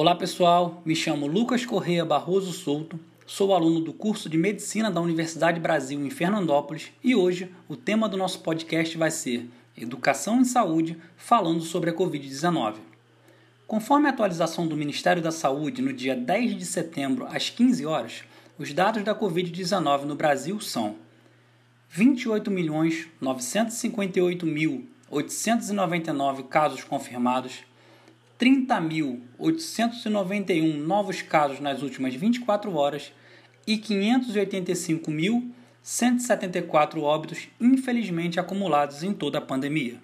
Olá pessoal, me chamo Lucas Correia Barroso Souto, sou aluno do curso de Medicina da Universidade Brasil em Fernandópolis e hoje o tema do nosso podcast vai ser Educação em Saúde, falando sobre a Covid-19. Conforme a atualização do Ministério da Saúde no dia 10 de setembro às 15 horas, os dados da Covid-19 no Brasil são 28.958.899 casos confirmados, 30.891 novos casos nas últimas 24 horas e 585.174 óbitos infelizmente acumulados em toda a pandemia.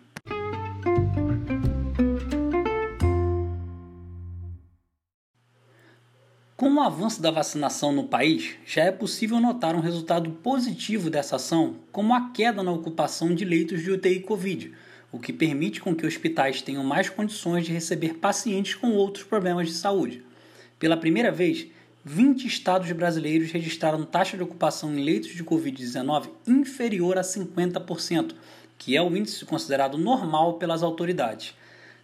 Com o avanço da vacinação no país, já é possível notar um resultado positivo dessa ação, como a queda na ocupação de leitos de UTI Covid, o que permite com que hospitais tenham mais condições de receber pacientes com outros problemas de saúde. Pela primeira vez, 20 estados brasileiros registraram taxa de ocupação em leitos de Covid-19 inferior a 50%, que é o índice considerado normal pelas autoridades.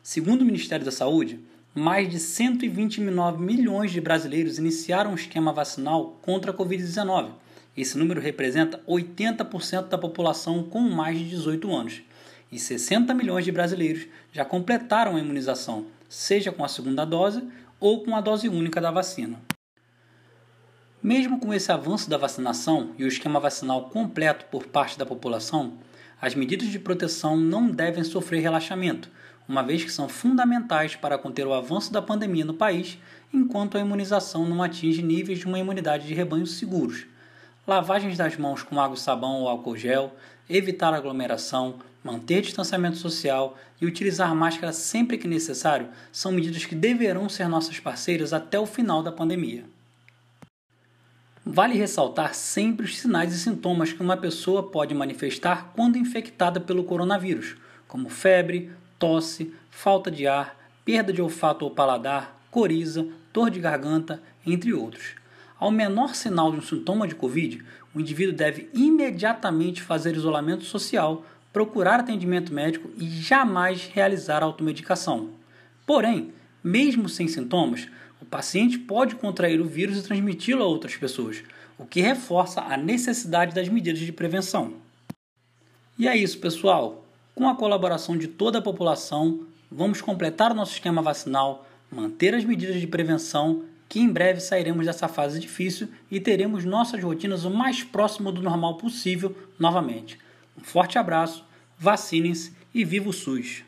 Segundo o Ministério da Saúde, mais de 129 milhões de brasileiros iniciaram o esquema vacinal contra a Covid-19. Esse número representa 80% da população com mais de 18 anos. E 60 milhões de brasileiros já completaram a imunização, seja com a segunda dose ou com a dose única da vacina. Mesmo com esse avanço da vacinação e o esquema vacinal completo por parte da população, as medidas de proteção não devem sofrer relaxamento uma vez que são fundamentais para conter o avanço da pandemia no país, enquanto a imunização não atinge níveis de uma imunidade de rebanho seguros. Lavagens das mãos com água, sabão ou álcool gel, evitar aglomeração, manter distanciamento social e utilizar máscara sempre que necessário são medidas que deverão ser nossas parceiras até o final da pandemia. Vale ressaltar sempre os sinais e sintomas que uma pessoa pode manifestar quando infectada pelo coronavírus, como febre, tosse, falta de ar, perda de olfato ou paladar, coriza, dor de garganta, entre outros. Ao menor sinal de um sintoma de Covid, o indivíduo deve imediatamente fazer isolamento social, procurar atendimento médico e jamais realizar automedicação. Porém, mesmo sem sintomas, o paciente pode contrair o vírus e transmiti-lo a outras pessoas, o que reforça a necessidade das medidas de prevenção. E é isso, pessoal. Com a colaboração de toda a população, vamos completar o nosso esquema vacinal, manter as medidas de prevenção, que em breve sairemos dessa fase difícil e teremos nossas rotinas o mais próximo do normal possível novamente. Um forte abraço, vacinem-se e viva o SUS!